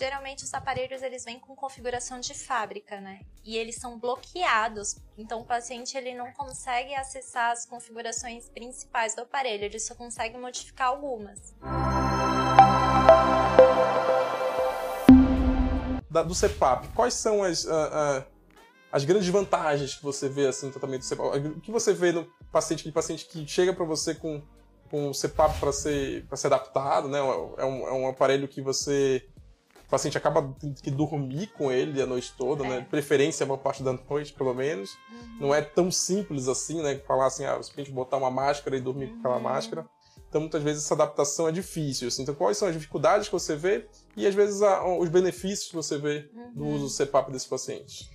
geralmente os aparelhos eles vêm com configuração de fábrica, né? E eles são bloqueados, então o paciente ele não consegue acessar as configurações principais do aparelho, ele só consegue modificar algumas. Da, do CEPAP, quais são as, uh, uh, as grandes vantagens que você vê assim, no tratamento do CEPAP? O que você vê no paciente, aquele paciente que chega para você com, com o CEPAP para ser, ser adaptado, né? É um, é um aparelho que você o paciente acaba tendo que dormir com ele a noite toda, né? é. né? Preferência a maior parte da noite, pelo menos. Uhum. Não é tão simples assim, né? Falar assim, ah, a gente botar uma máscara e dormir uhum. com aquela uhum. máscara. Então, muitas vezes, essa adaptação é difícil. Assim. Então, quais são as dificuldades que você vê e, às vezes, a, os benefícios que você vê uhum. do uso do CPAP desse paciente?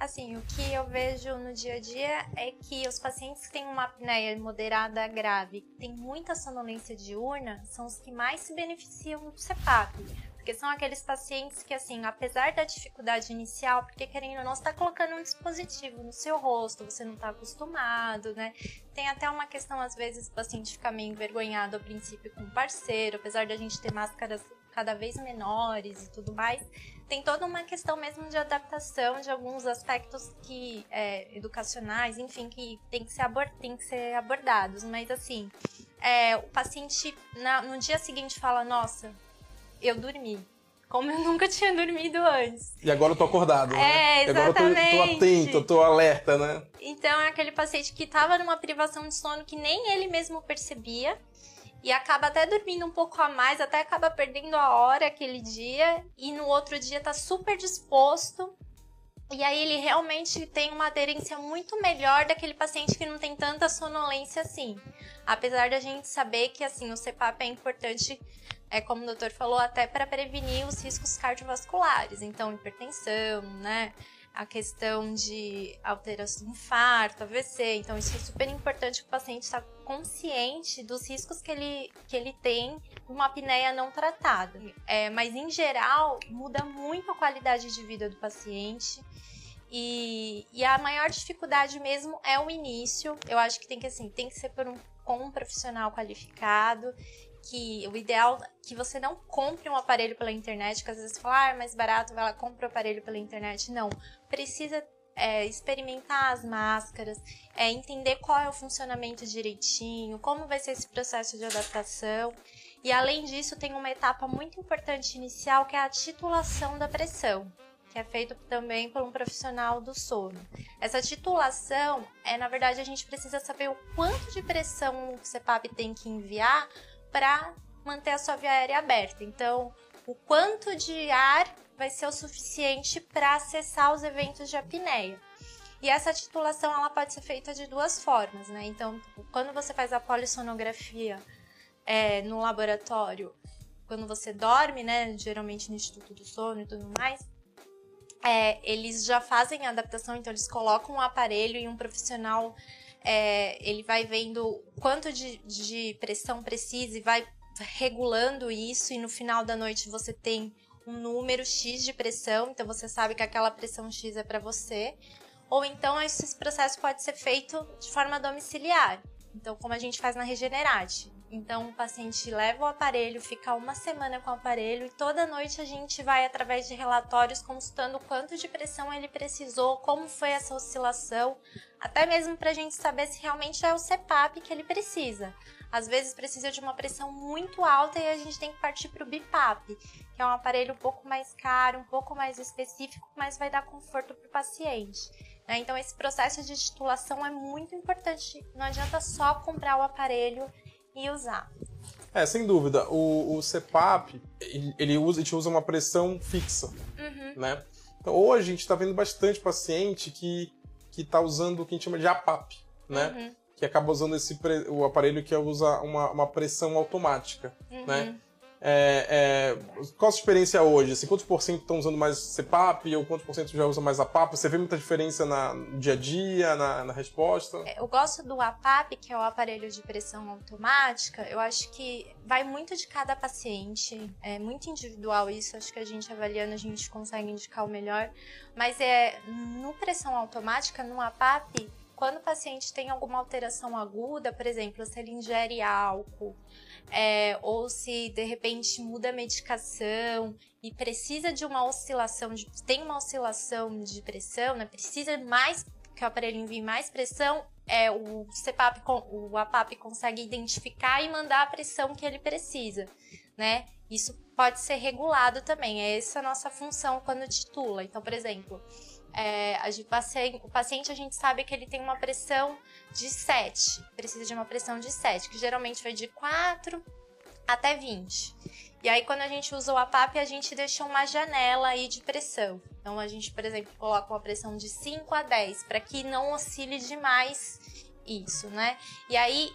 Assim, o que eu vejo no dia a dia é que os pacientes que têm uma apneia moderada grave, que têm muita sonolência diurna, são os que mais se beneficiam do CPAP porque são aqueles pacientes que, assim, apesar da dificuldade inicial, porque querendo ou não, você está colocando um dispositivo no seu rosto, você não está acostumado, né? Tem até uma questão, às vezes, o paciente fica meio envergonhado ao princípio com o parceiro, apesar de a gente ter máscaras cada vez menores e tudo mais. Tem toda uma questão mesmo de adaptação de alguns aspectos que é, educacionais, enfim, que tem que ser, abord tem que ser abordados. Mas assim, é, o paciente na, no dia seguinte fala, nossa, eu dormi. Como eu nunca tinha dormido antes. E agora eu tô acordado, né? É, exatamente. E agora eu tô, tô atento, eu tô alerta, né? Então é aquele paciente que tava numa privação de sono que nem ele mesmo percebia. E acaba até dormindo um pouco a mais, até acaba perdendo a hora aquele dia. E no outro dia tá super disposto. E aí ele realmente tem uma aderência muito melhor daquele paciente que não tem tanta sonolência assim. Apesar da gente saber que assim o CPAP é importante é como o doutor falou, até para prevenir os riscos cardiovasculares, então hipertensão, né? A questão de alteração do infarto, AVC. Então, isso é super importante que o paciente está consciente dos riscos que ele, que ele tem uma apneia não tratada. É, mas, em geral, muda muito a qualidade de vida do paciente. E, e, a maior dificuldade mesmo é o início. Eu acho que tem que assim, tem que ser por um, com um profissional qualificado que o ideal é que você não compre um aparelho pela internet, que às vezes fala, ah, é mais barato, vai lá, compra o aparelho pela internet. Não, precisa é, experimentar as máscaras, é, entender qual é o funcionamento direitinho, como vai ser esse processo de adaptação. E além disso, tem uma etapa muito importante inicial que é a titulação da pressão, que é feito também por um profissional do sono. Essa titulação é, na verdade, a gente precisa saber o quanto de pressão o CPAP tem que enviar para manter a sua via aérea aberta. Então, o quanto de ar vai ser o suficiente para acessar os eventos de apneia. E essa titulação ela pode ser feita de duas formas, né? Então, quando você faz a polissonografia é, no laboratório, quando você dorme, né? Geralmente no Instituto do Sono e tudo mais, é, eles já fazem a adaptação, então eles colocam um aparelho e um profissional é, ele vai vendo quanto de, de pressão precisa e vai regulando isso, e no final da noite você tem um número X de pressão, então você sabe que aquela pressão X é para você. Ou então esse processo pode ser feito de forma domiciliar. Então, como a gente faz na Regenerate. Então, o paciente leva o aparelho, fica uma semana com o aparelho e toda noite a gente vai, através de relatórios, consultando quanto de pressão ele precisou, como foi essa oscilação, até mesmo para a gente saber se realmente é o CPAP que ele precisa. Às vezes precisa de uma pressão muito alta e a gente tem que partir para o BIPAP, que é um aparelho um pouco mais caro, um pouco mais específico, mas vai dar conforto para o paciente. Né? Então, esse processo de titulação é muito importante. Não adianta só comprar o aparelho e usar. É, sem dúvida. O, o CPAP, ele usa, a gente usa uma pressão fixa, uhum. né? Então, hoje a gente está vendo bastante paciente que que está usando o que a gente chama de APAP, né? Uhum. Que acaba usando esse o aparelho que usa uma, uma pressão automática, uhum. né? É, é, qual a sua experiência hoje? Assim, quantos por cento estão usando mais CPAP ou quantos por cento já usa mais APAP? Você vê muita diferença na, no dia a dia, na, na resposta? É, eu gosto do APAP, que é o aparelho de pressão automática. Eu acho que vai muito de cada paciente, é muito individual isso. Acho que a gente avaliando, a gente consegue indicar o melhor. Mas é no pressão automática, no APAP, quando o paciente tem alguma alteração aguda, por exemplo, se ele ingere álcool, é, ou se de repente muda a medicação e precisa de uma oscilação, de, tem uma oscilação de pressão, né? Precisa mais que o aparelho envie mais pressão, é, o CPAP, o APAP consegue identificar e mandar a pressão que ele precisa, né? Isso pode ser regulado também, é essa a nossa função quando titula. Então, por exemplo, é, a paciente, o paciente a gente sabe que ele tem uma pressão de 7, precisa de uma pressão de 7, que geralmente vai de 4 até 20. E aí, quando a gente usa o APAP, a gente deixa uma janela aí de pressão. Então, a gente, por exemplo, coloca uma pressão de 5 a 10, para que não oscile demais isso, né? E aí,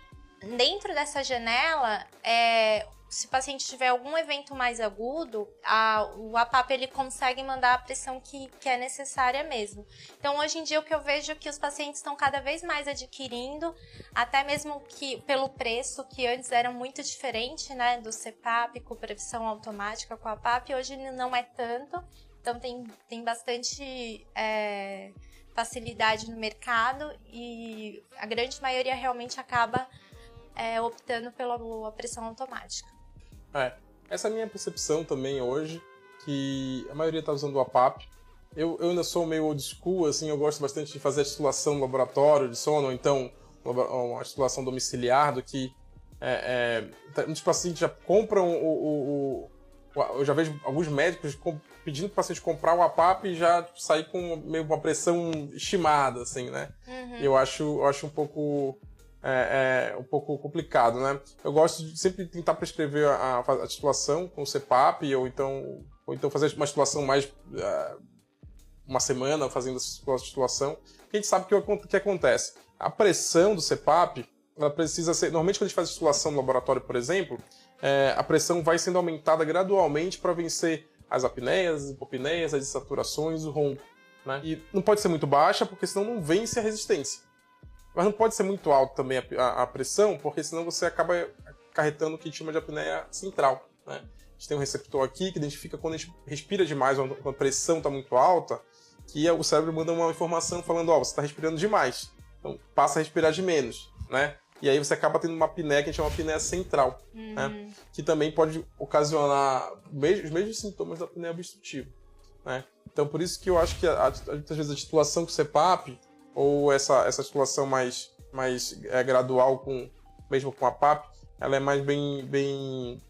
dentro dessa janela, é, se o paciente tiver algum evento mais agudo, a, o APAP ele consegue mandar a pressão que, que é necessária mesmo. Então, hoje em dia, o que eu vejo é que os pacientes estão cada vez mais adquirindo, até mesmo que pelo preço, que antes era muito diferente, né, do CPAP com previsão automática com a APAP, hoje não é tanto. Então, tem, tem bastante é, facilidade no mercado e a grande maioria realmente acaba é, optando pela pressão automática. É, essa é a minha percepção também hoje, que a maioria está usando o APAP. Eu, eu ainda sou meio old school, assim, eu gosto bastante de fazer a titulação no laboratório de sono, ou então uma titulação domiciliar, do que é, é, muitos pacientes já compram o, o, o, Eu já vejo alguns médicos pedindo para o paciente comprar o APAP e já sair com meio uma pressão estimada, assim, né? Uhum. Eu, acho, eu acho um pouco é, é, um pouco complicado, né? Eu gosto de sempre tentar prescrever a, a titulação com o CPAP ou então, ou então fazer uma titulação mais uh, uma semana fazendo a titulação. A gente sabe o que acontece. A pressão do CPAP, ela precisa ser. Normalmente, quando a gente faz titulação no laboratório, por exemplo, é, a pressão vai sendo aumentada gradualmente para vencer as apneias, as hipopneias, as insaturações, o ronco. Né? E não pode ser muito baixa, porque senão não vence a resistência. Mas não pode ser muito alto também a, a, a pressão, porque senão você acaba acarretando o que a gente chama de apneia central. Né? A gente tem um receptor aqui que identifica quando a gente respira demais, quando a pressão está muito alta, que o cérebro manda uma informação falando, ó, oh, você está respirando demais. Então passa a respirar de menos, né? E aí você acaba tendo uma apneia que a gente chama de apneia central, né? uhum. né? Que também pode ocasionar os mesmos sintomas da apneia obstrutiva, né? Então por isso que eu acho que muitas vezes a titulação com o CPAP ou essa, essa titulação mais, mais é, gradual, com, mesmo com a PAP, ela é mais bem. bem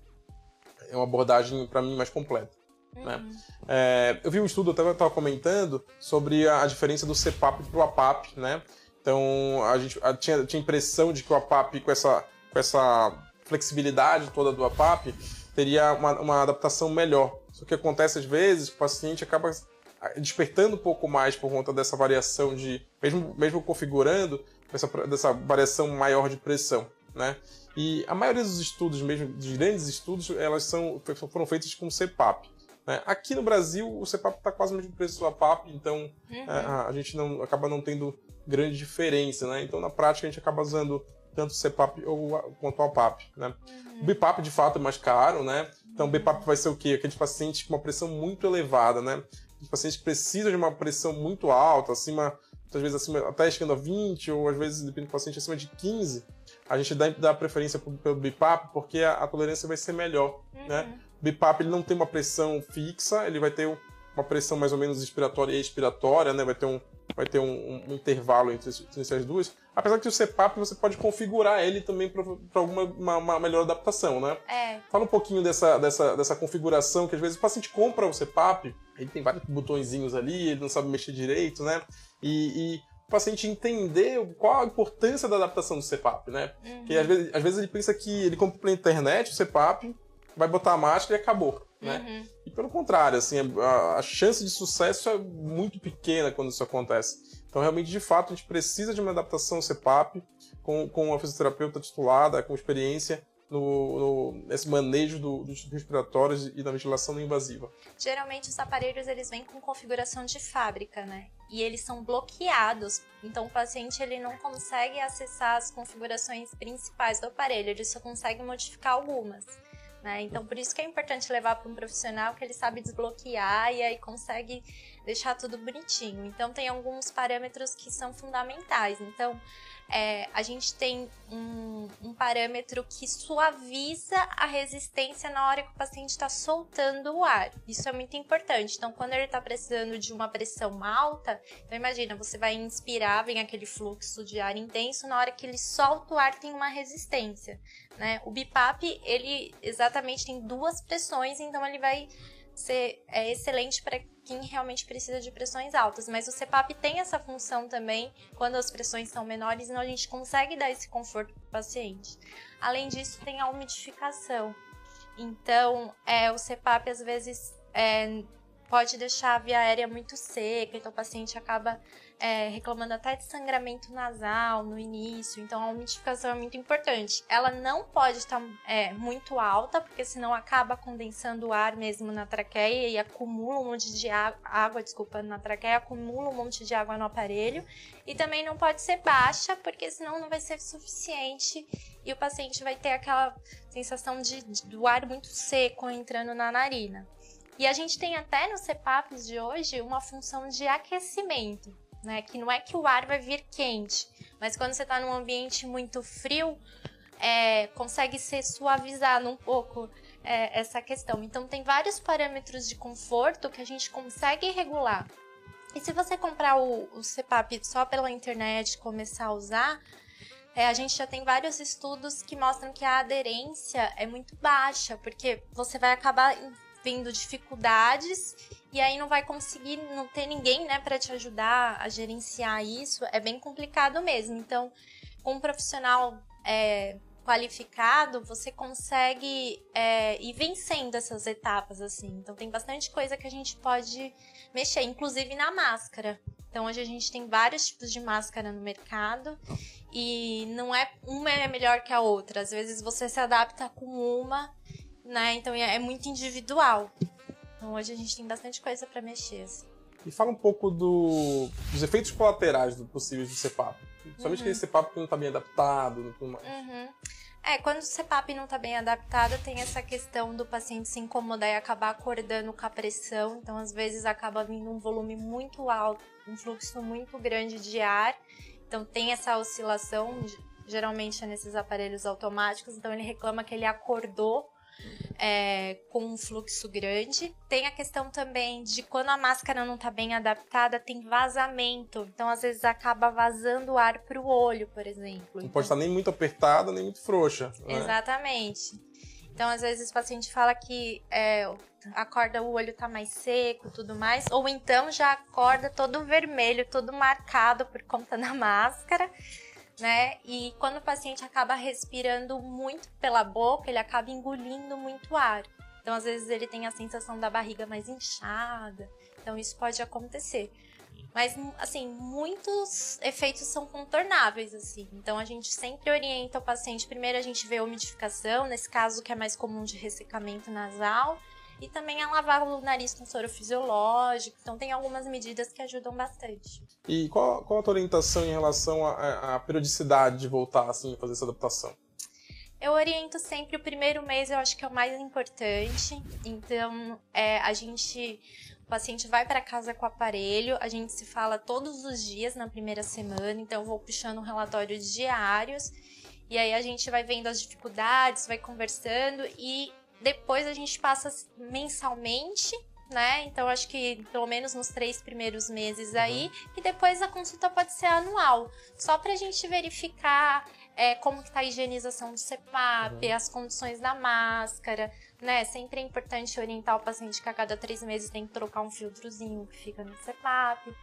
é uma abordagem, para mim, mais completa. Né? Uhum. Né? É, eu vi um estudo, eu estava comentando, sobre a, a diferença do CPAP para o APAP, né? Então, a gente a, tinha, tinha impressão de que o APAP, com essa, com essa flexibilidade toda do APAP, teria uma, uma adaptação melhor. Só que acontece às vezes, o paciente acaba despertando um pouco mais por conta dessa variação de, mesmo, mesmo configurando, essa, dessa variação maior de pressão, né? E a maioria dos estudos, mesmo dos grandes estudos, elas são, foram feitos com CPAP. Né? Aqui no Brasil, o CPAP está quase o mesmo preço do APAP, então uhum. a, é, a, gente não, acaba não tendo grande diferença, né? Então, na prática, a gente acaba usando tanto o CPAP ou, quanto o APAP, né? Uhum. O BIPAP, de fato, é mais caro, né? Então, o BIPAP vai ser o quê? Aqueles pacientes com uma pressão muito elevada, né? Os pacientes precisam de uma pressão muito alta, acima, muitas vezes acima, até chegando a 20, ou às vezes, depende do paciente, acima de 15, a gente dá, dá preferência pelo BIPAP porque a, a, tolerância vai ser melhor, uhum. né? O BIPAP ele não tem uma pressão fixa, ele vai ter uma pressão mais ou menos inspiratória e expiratória, né? Vai ter um, vai ter um, um intervalo entre, entre, essas duas. Apesar que o CPAP você pode configurar ele também para alguma uma, uma, melhor adaptação, né? É. Fala um pouquinho dessa, dessa, dessa configuração, que às vezes o paciente compra o CPAP, ele tem vários botõezinhos ali, ele não sabe mexer direito, né? E, e o paciente entender qual a importância da adaptação do CPAP, né? Uhum. Porque às vezes, às vezes ele pensa que ele compra pela internet o CPAP, vai botar a máscara e acabou, né? Uhum. E pelo contrário, assim, a, a, chance de sucesso é muito pequena quando isso acontece. Então, realmente, de fato, a gente precisa de uma adaptação CPAP com, com uma fisioterapeuta titulada, com experiência no, no, nesse manejo do, dos respiratórios e da ventilação não invasiva. Geralmente os aparelhos eles vêm com configuração de fábrica, né? E eles são bloqueados, então o paciente ele não consegue acessar as configurações principais do aparelho, ele só consegue modificar algumas Né? Então, por isso que é importante levar para um profissional que ele sabe desbloquear e aí consegue deixar tudo bonitinho. Então, tem alguns parâmetros que são fundamentais. Então, é, a gente tem um, um, parâmetro que suaviza a resistência na hora que o paciente está soltando o ar. Isso é muito importante. Então, quando ele está precisando de uma pressão alta, então imagina, você vai inspirar, vem aquele fluxo de ar intenso, na hora que ele solta o ar tem uma resistência. Né? O BIPAP, ele exatamente tem duas pressões, então ele vai ser é excelente para quem realmente precisa de pressões altas. Mas o CPAP tem essa função também quando as pressões são menores, então a gente consegue dar esse conforto para o paciente. Além disso, tem a umidificação. Então, é, o CPAP às vezes é, pode deixar a via aérea muito seca, então o paciente acaba é, reclamando até de sangramento nasal no início, então a umidificação é muito importante. Ela não pode estar é, muito alta, porque senão acaba condensando o ar mesmo na traqueia e acumula um monte de água, desculpa, na traqueia, acumula um monte de água no aparelho. E também não pode ser baixa, porque senão não vai ser suficiente e o paciente vai ter aquela sensação de, de do ar muito seco entrando na narina. E a gente tem até no CPAPs de hoje uma função de aquecimento né? Que não é que o ar vai vir quente, mas quando você está num ambiente muito frio, é, consegue ser suavizado um pouco é, essa questão. Então, tem vários parâmetros de conforto que a gente consegue regular. E se você comprar o, o CPAP só pela internet começar a usar, é, a gente já tem vários estudos que mostram que a aderência é muito baixa, porque você vai acabar vendo dificuldades e aí não vai conseguir, não ter ninguém, né, para te ajudar a gerenciar isso, é bem complicado mesmo. Então, com um profissional é, qualificado, você consegue é, ir vencendo essas etapas, assim. Então, tem bastante coisa que a gente pode mexer, inclusive na máscara. Então, hoje a gente tem vários tipos de máscara no mercado e não é uma é melhor que a outra. Às vezes você se adapta com uma né? Então é, é muito individual. Então hoje a gente tem bastante coisa para mexer. Assim. E fala um pouco do, dos efeitos colaterais do, possíveis do CPAP. Somente uhum. aquele CPAP que não está bem adaptado e tudo mais. Uhum. É, quando o CPAP não está bem adaptado, tem essa questão do paciente se incomodar e acabar acordando com a pressão. Então, às vezes, acaba vindo um volume muito alto, um fluxo muito grande de ar. Então, tem essa oscilação, geralmente é nesses aparelhos automáticos. Então, ele reclama que ele acordou é, com um fluxo grande. Tem a questão também de quando a máscara não está bem adaptada, tem vazamento. Então, às vezes, acaba vazando ar para o olho, por exemplo. Não então, pode estar nem muito apertada, nem muito frouxa. Né? Exatamente. Então, às vezes, o paciente fala que é, acorda, o olho tá mais seco tudo mais, ou então já acorda todo vermelho, todo marcado por conta da máscara né? E quando o paciente acaba respirando muito pela boca, ele acaba engolindo muito ar. Então, às vezes, ele tem a sensação da barriga mais inchada. Então, isso pode acontecer. Mas, assim, muitos efeitos são contornáveis, assim. Então, a gente sempre orienta o paciente. Primeiro, a gente vê a umidificação, nesse caso que é mais comum de ressecamento nasal. E também a lavar o nariz com soro fisiológico. Então, tem algumas medidas que ajudam bastante. E qual, qual a tua orientação em relação à, periodicidade de voltar, assim, a fazer essa adaptação? Eu oriento sempre o primeiro mês, eu acho que é o mais importante. Então, é, a gente. O paciente vai para casa com o aparelho, a gente se fala todos os dias na primeira semana, então eu vou puxando relatórios diários. E aí a gente vai vendo as dificuldades, vai conversando e depois a gente passa mensalmente, né? Então acho que pelo menos nos três primeiros meses uhum. aí, e depois a consulta pode ser anual, só para a gente verificar é, como que tá a higienização do CPAP, uhum. as condições da máscara, né? Sempre é importante orientar o paciente que a cada três meses tem que trocar um filtrozinho que fica no CPAP.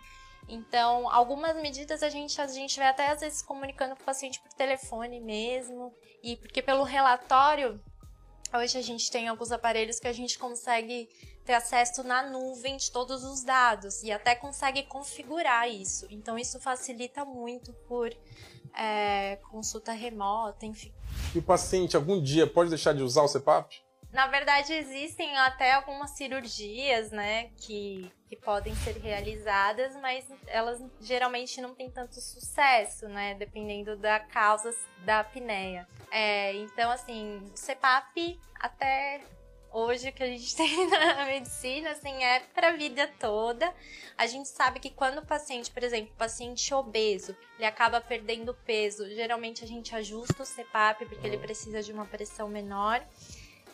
Então, algumas medidas a gente, a gente vai até às vezes comunicando com o paciente por telefone mesmo. E porque pelo relatório Hoje a gente tem alguns aparelhos que a gente consegue ter acesso na nuvem de todos os dados e até consegue configurar isso. Então isso facilita muito por é, consulta remota, enfim. E o paciente algum dia pode deixar de usar o CPAP? Na verdade, existem até algumas cirurgias, né, que, que podem ser realizadas, mas elas geralmente não têm tanto sucesso, né, dependendo da causa da apneia. É, então, assim, CPAP até hoje que a gente tem na medicina, assim, é para a vida toda. A gente sabe que quando o paciente, por exemplo, o paciente obeso, ele acaba perdendo peso, geralmente a gente ajusta o CPAP porque ele precisa de uma pressão menor.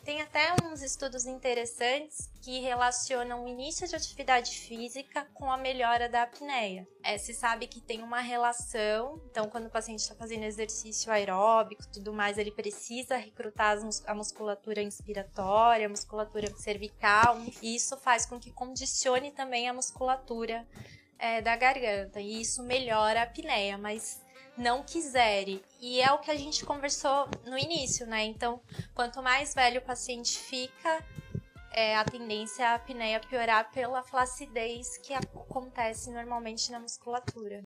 Tem até uns estudos interessantes que relacionam o início de atividade física com a melhora da apneia. É, se sabe que tem uma relação, então quando o paciente está fazendo exercício aeróbico tudo mais, ele precisa recrutar a musculatura inspiratória, a musculatura cervical, e isso faz com que condicione também a musculatura é, da garganta, e isso melhora a apneia, mas não quiserem. E é o que a gente conversou no início, né? Então, quanto mais velho o paciente fica, é, a tendência é a apneia piorar pela flacidez que acontece normalmente na musculatura.